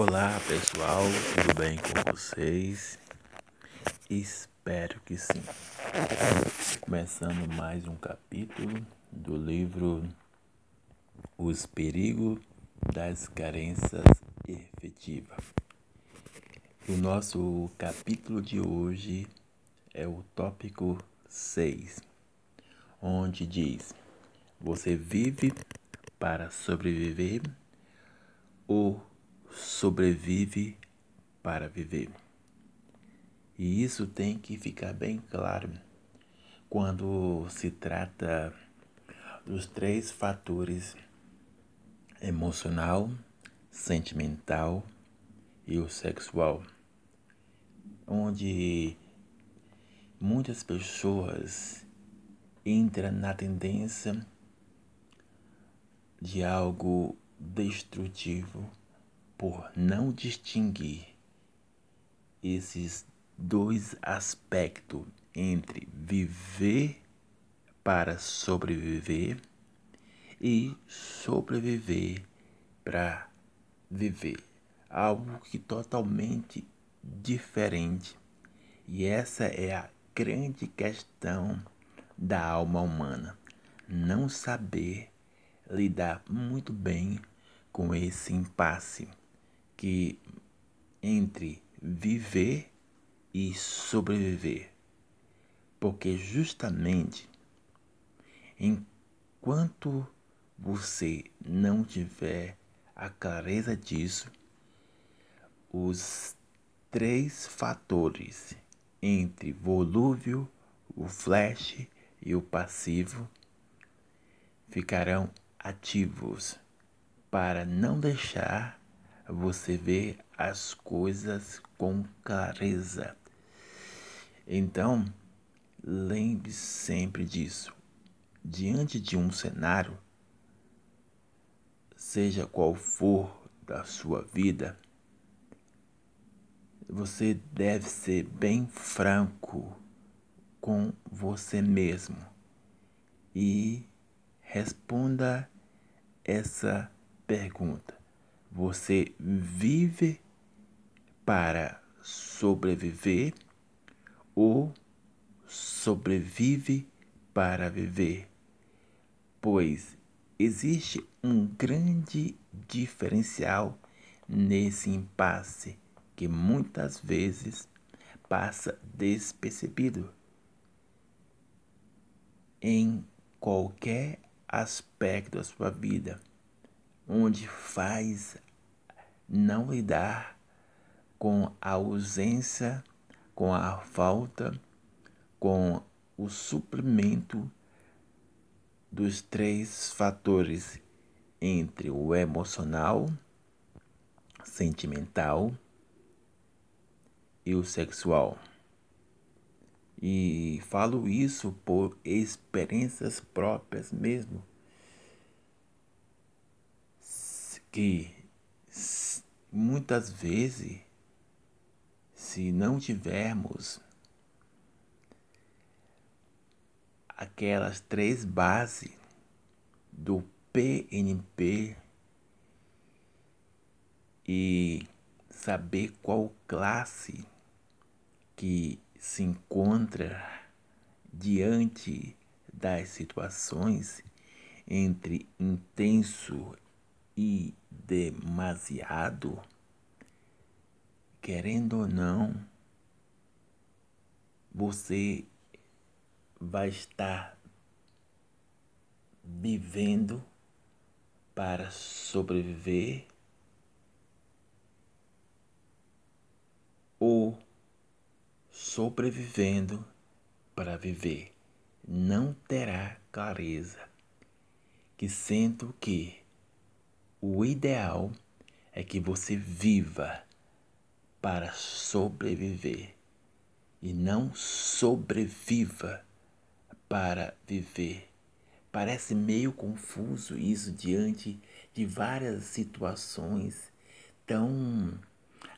Olá pessoal, tudo bem com vocês? Espero que sim. Começando mais um capítulo do livro Os Perigos das Carências Efetivas. O nosso capítulo de hoje é o tópico 6, onde diz: Você vive para sobreviver ou sobrevive para viver. E isso tem que ficar bem claro quando se trata dos três fatores emocional, sentimental e o sexual, onde muitas pessoas entram na tendência de algo destrutivo por não distinguir esses dois aspectos entre viver para sobreviver e sobreviver para viver. Algo que totalmente diferente. E essa é a grande questão da alma humana. Não saber lidar muito bem com esse impasse que entre viver e sobreviver. Porque justamente enquanto você não tiver a clareza disso, os três fatores entre volúvel, o flash e o passivo ficarão ativos para não deixar você vê as coisas com clareza. Então, lembre sempre disso. Diante de um cenário, seja qual for da sua vida, você deve ser bem franco com você mesmo e responda essa pergunta. Você vive para sobreviver ou sobrevive para viver? Pois existe um grande diferencial nesse impasse que muitas vezes passa despercebido em qualquer aspecto da sua vida onde faz não lidar com a ausência, com a falta, com o suprimento dos três fatores entre o emocional, sentimental e o sexual. E falo isso por experiências próprias mesmo que muitas vezes, se não tivermos aquelas três bases do PNP e saber qual classe que se encontra diante das situações entre intenso e demasiado, querendo ou não, você vai estar vivendo para sobreviver ou sobrevivendo para viver. Não terá clareza que sendo que o ideal é que você viva para sobreviver e não sobreviva para viver. Parece meio confuso isso diante de várias situações tão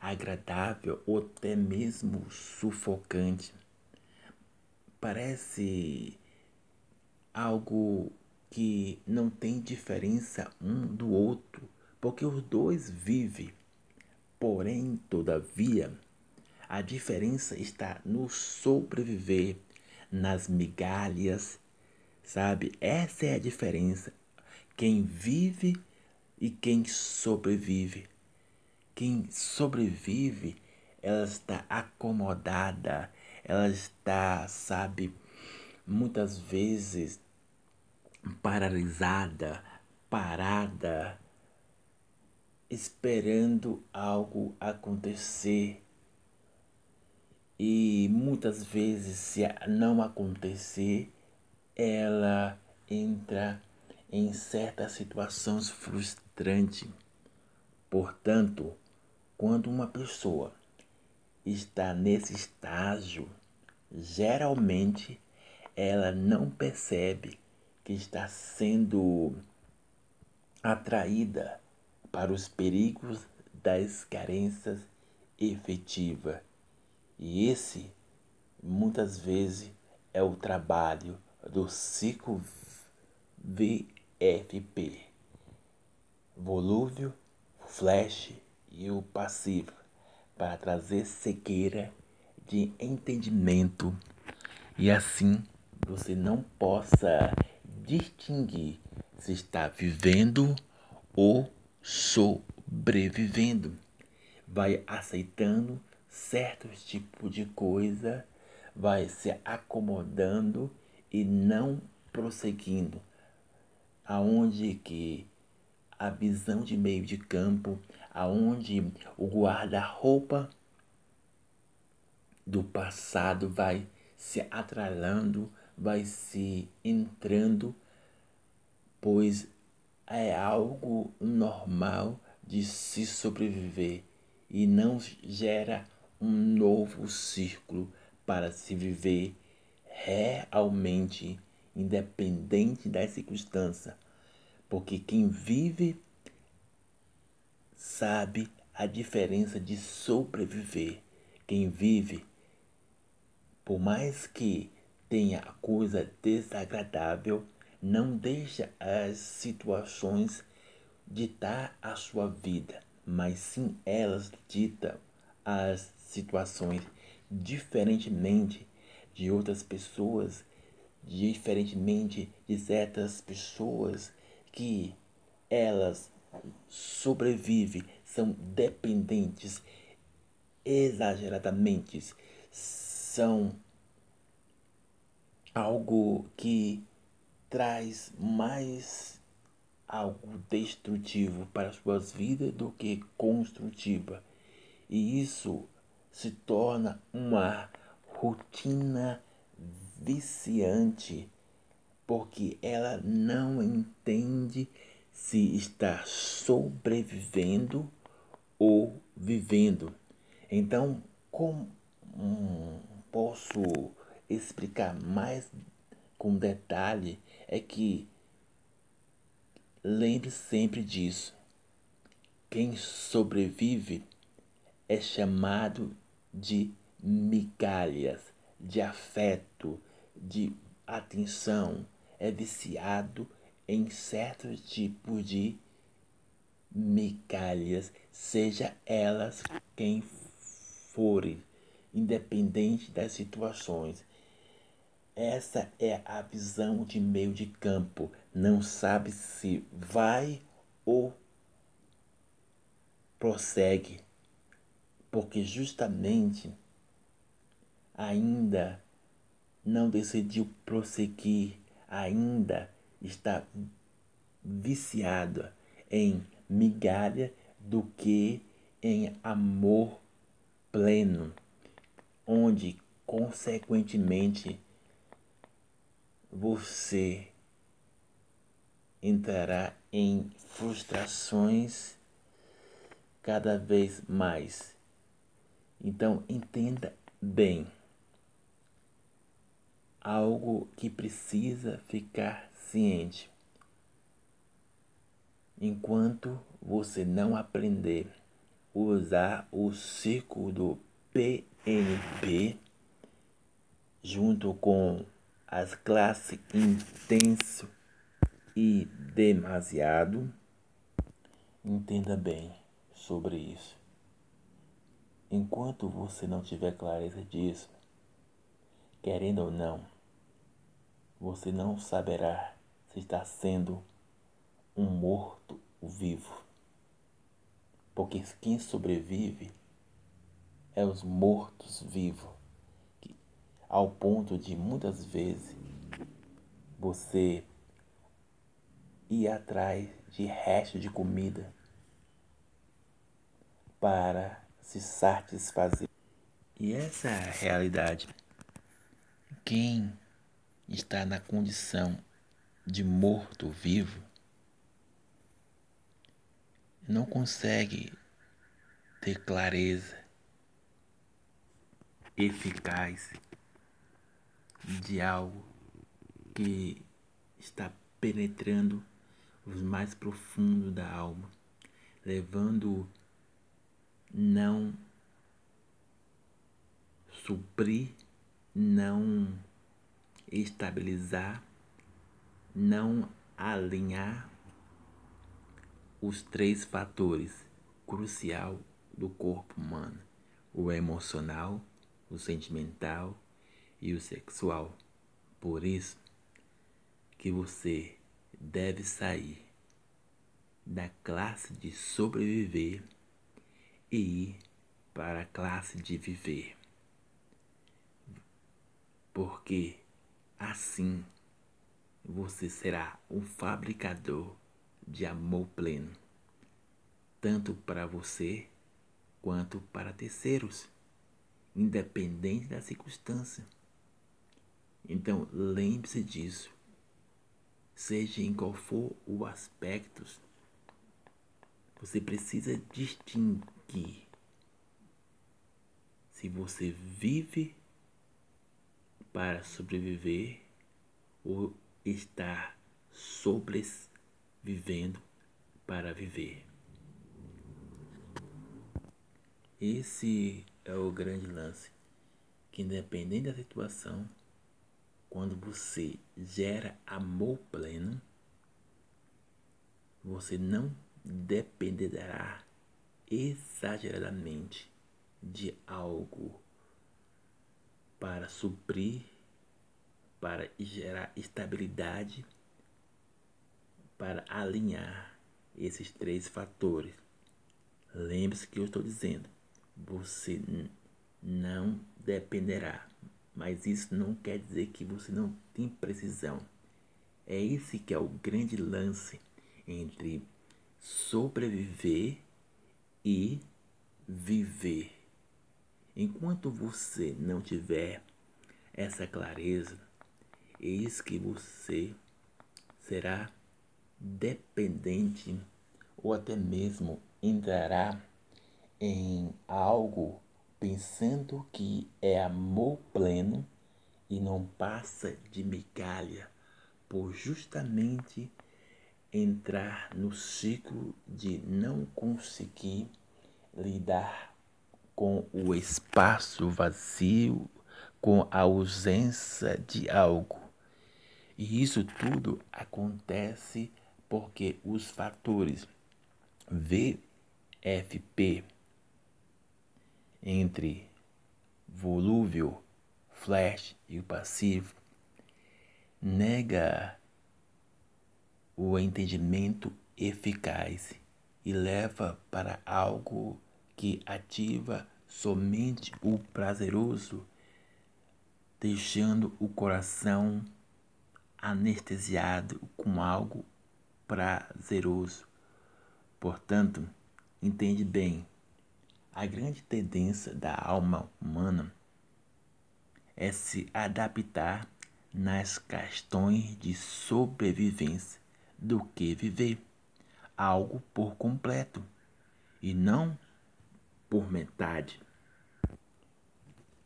agradável ou até mesmo sufocante. Parece algo que não tem diferença um do outro, porque os dois vivem Porém, todavia, a diferença está no sobreviver, nas migalhas, sabe? Essa é a diferença. Quem vive e quem sobrevive. Quem sobrevive, ela está acomodada, ela está, sabe, muitas vezes paralisada, parada, esperando algo acontecer. E muitas vezes, se não acontecer, ela entra em certas situações frustrantes. Portanto, quando uma pessoa está nesse estágio, geralmente ela não percebe que está sendo atraída para os perigos das carências efetivas. E esse, muitas vezes, é o trabalho do ciclo VFP. Volúvel, flash e o passivo para trazer cegueira de entendimento e assim você não possa distinguir se está vivendo ou sobrevivendo. Vai aceitando certos tipos de coisa, vai se acomodando e não prosseguindo. Aonde que a visão de meio de campo, aonde o guarda-roupa do passado vai se atralhando, vai se entrando, pois é algo normal de se sobreviver e não gera um novo círculo para se viver realmente independente das circunstâncias, porque quem vive sabe a diferença de sobreviver. Quem vive, por mais que tenha coisa desagradável, não deixa as situações ditar a sua vida, mas sim elas ditam as situações diferentemente de outras pessoas, diferentemente de certas pessoas que elas sobrevivem, são dependentes exageradamente, são algo que traz mais algo destrutivo para suas vidas do que construtiva. E isso se torna uma rotina viciante, porque ela não entende se está sobrevivendo ou vivendo. Então, como hum, posso explicar mais com detalhe é que lembre sempre disso. Quem sobrevive é chamado de migalhas, de afeto, de atenção, é viciado em certos tipos de migalhas, seja elas quem forem, independente das situações. Essa é a visão de meio de campo. Não sabe se vai ou prossegue, porque justamente ainda não decidiu prosseguir, ainda está viciado em migalha do que em amor pleno, onde consequentemente você entrará em frustrações cada vez mais. Então entenda bem algo que precisa ficar ciente. Enquanto você não aprender a usar o ciclo do PNP junto com as classes intenso e demasiado, entenda bem sobre isso. enquanto você não tiver clareza disso, querendo ou não, você não saberá se está sendo um morto vivo. Porque quem sobrevive é os mortos vivos, ao ponto de muitas vezes você ir atrás de resto de comida para se satisfazer. E essa é a realidade. Quem está na condição de morto-vivo não consegue ter clareza eficaz de algo que está penetrando os mais profundos da alma, levando não suprir, não estabilizar, não alinhar os três fatores crucial do corpo humano: o emocional, o sentimental e o sexual. Por isso que você deve sair da classe de sobreviver e ir para a classe de viver. Porque assim você será um fabricador de amor pleno, tanto para você quanto para terceiros, independente da circunstância. Então, lembre-se disso. Seja em qual for o aspecto, você precisa distinguir se você vive para sobreviver ou está sobrevivendo para viver. Esse é o grande lance, que independente da situação, quando você gera amor pleno, você não dependerá exageradamente de algo para suprir, para gerar estabilidade, para alinhar esses três fatores. Lembre-se que eu estou dizendo, você não dependerá, mas isso não quer dizer que você não tem precisão. É esse que é o grande lance entre sobreviver e viver. Enquanto você não tiver essa clareza, eis que você será dependente ou até mesmo entrará em algo pensando que é amor pleno e não passa de migalha, por justamente entrar no ciclo de não conseguir lidar com o espaço vazio, com a ausência de algo. E isso tudo acontece porque os fatores VFP entre volúvel, flash e o passivo nega o entendimento eficaz e leva para algo que ativa somente o prazeroso, deixando o coração anestesiado com algo prazeroso. Portanto, entende bem, a grande tendência da alma humana é se adaptar nas questões de sobrevivência do que viver algo por completo e não por metade.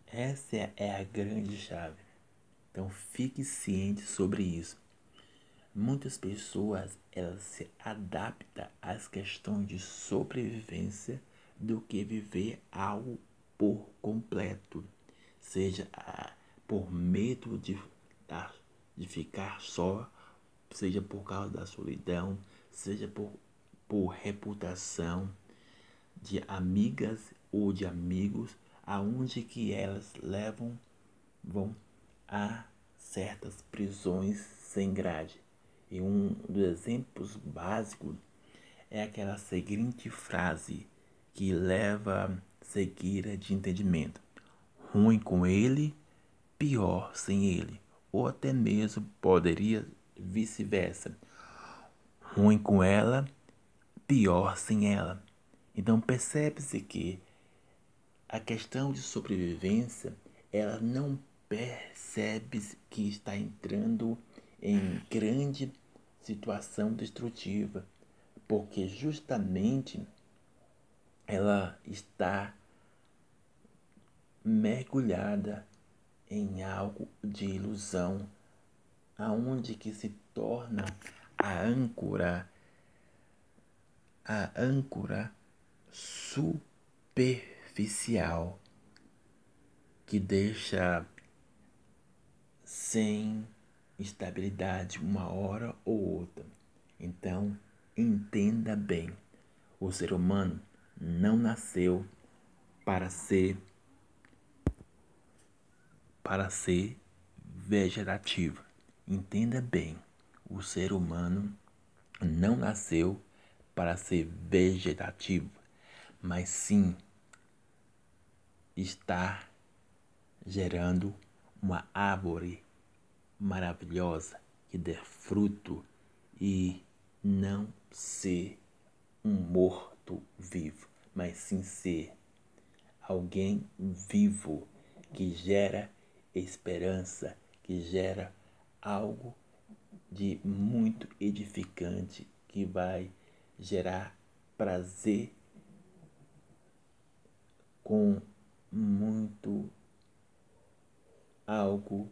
Essa é a grande chave. Então fique ciente sobre isso. Muitas pessoas elas se adaptam às questões de sobrevivência do que viver algo por completo, seja ah, por medo de, de ficar só seja por causa da solidão, seja por, por reputação, de amigas ou de amigos, aonde que elas levam vão a certas prisões sem grade. E um dos exemplos básicos é aquela seguinte frase que leva seguida de entendimento: ruim com ele, pior sem ele, ou até mesmo poderia vice-versa. Ruim com ela, pior sem ela. Então percebe-se que a questão de sobrevivência, ela não percebe que está entrando em grande situação destrutiva, porque justamente ela está mergulhada em algo de ilusão, aonde que se torna a âncora, a âncora superficial que deixa sem estabilidade uma hora ou outra. Então, entenda bem: o ser humano não nasceu para ser para ser vegetativo. Entenda bem, o ser humano não nasceu para ser vegetativo, mas sim está gerando uma árvore maravilhosa que dê fruto e não ser um morto vivo, mas sim ser alguém vivo que gera esperança, que gera algo de muito edificante que vai gerar prazer com muito algo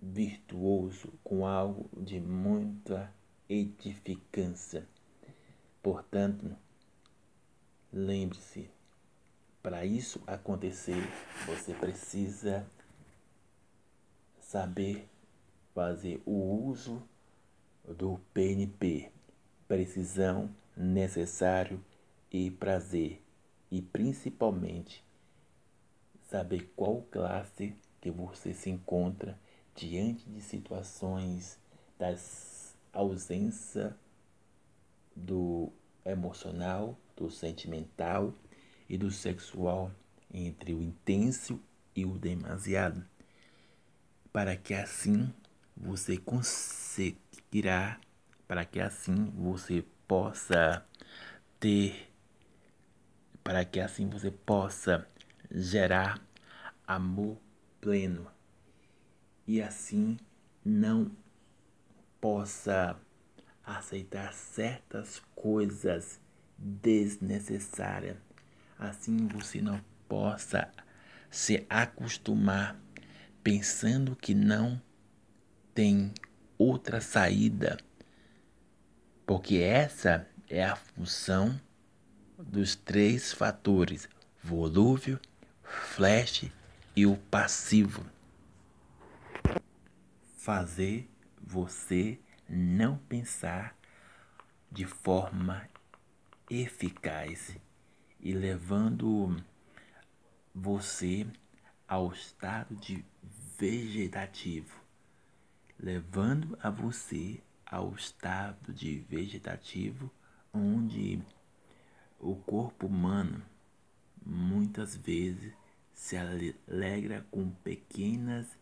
virtuoso, com algo de muita edificância. Portanto, lembre-se, para isso acontecer, você precisa saber fazer o uso do PNP, precisão, necessário e prazer, e principalmente saber qual classe que você se encontra diante de situações das ausência do emocional, do sentimental e do sexual entre o intenso e o demasiado, para que assim você conseguirá, para que assim você possa ter, para que assim você possa gerar amor pleno e assim não possa aceitar certas coisas desnecessárias. Assim você não possa se acostumar pensando que não tem outra saída, porque essa é a função dos três fatores: volúvel, flash e o passivo fazer você não pensar de forma eficaz e levando você ao estado de vegetativo, levando a você ao estado de vegetativo onde o corpo humano muitas vezes se alegra com pequenas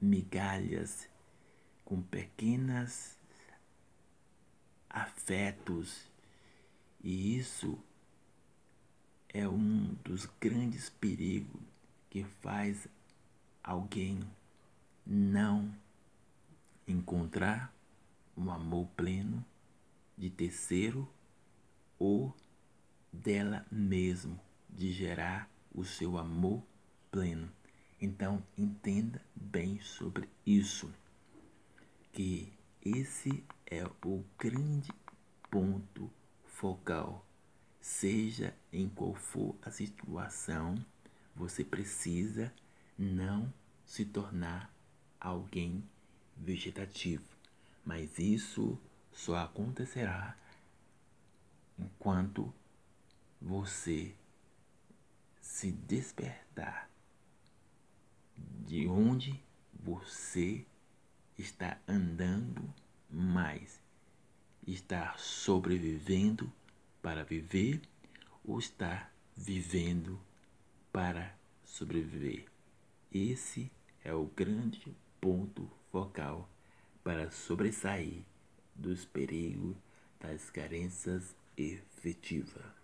migalhas, com pequenas afetos. E isso é um dos grandes perigos que faz alguém não encontrar um amor pleno de terceiro ou dela mesmo, de gerar o seu amor pleno. Então, entenda bem sobre isso, que esse é o grande ponto focal. Seja em qual for a situação, você precisa não se tornar alguém vegetativo. Mas isso só acontecerá enquanto você se despertar de onde você está andando mais. Está sobrevivendo para viver ou está vivendo para sobreviver? Esse é o grande ponto focal para sobressair dos perigos das carências efetivas.